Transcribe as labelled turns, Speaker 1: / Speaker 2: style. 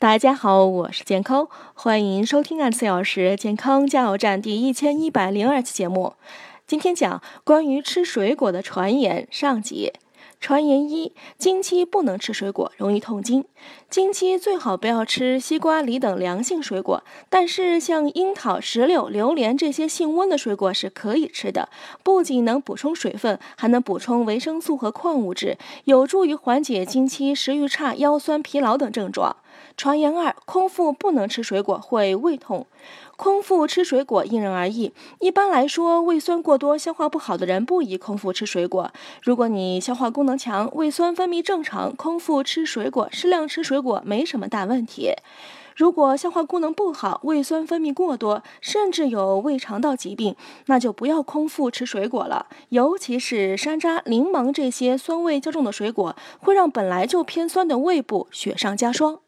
Speaker 1: 大家好，我是健康，欢迎收听二十四小时健康加油站第一千一百零二期节目。今天讲关于吃水果的传言上集。传言一：经期不能吃水果，容易痛经。经期最好不要吃西瓜、梨等凉性水果，但是像樱桃、石榴、榴莲这些性温的水果是可以吃的，不仅能补充水分，还能补充维生素和矿物质，有助于缓解经期、食欲差、腰酸疲劳等症状。传言二：空腹不能吃水果，会胃痛。空腹吃水果因人而异，一般来说，胃酸过多、消化不好的人不宜空腹吃水果。如果你消化功能强、胃酸分泌正常，空腹吃水果、适量吃水果没什么大问题。如果消化功能不好、胃酸分泌过多，甚至有胃肠道疾病，那就不要空腹吃水果了。尤其是山楂、柠檬这些酸味较重的水果，会让本来就偏酸的胃部雪上加霜。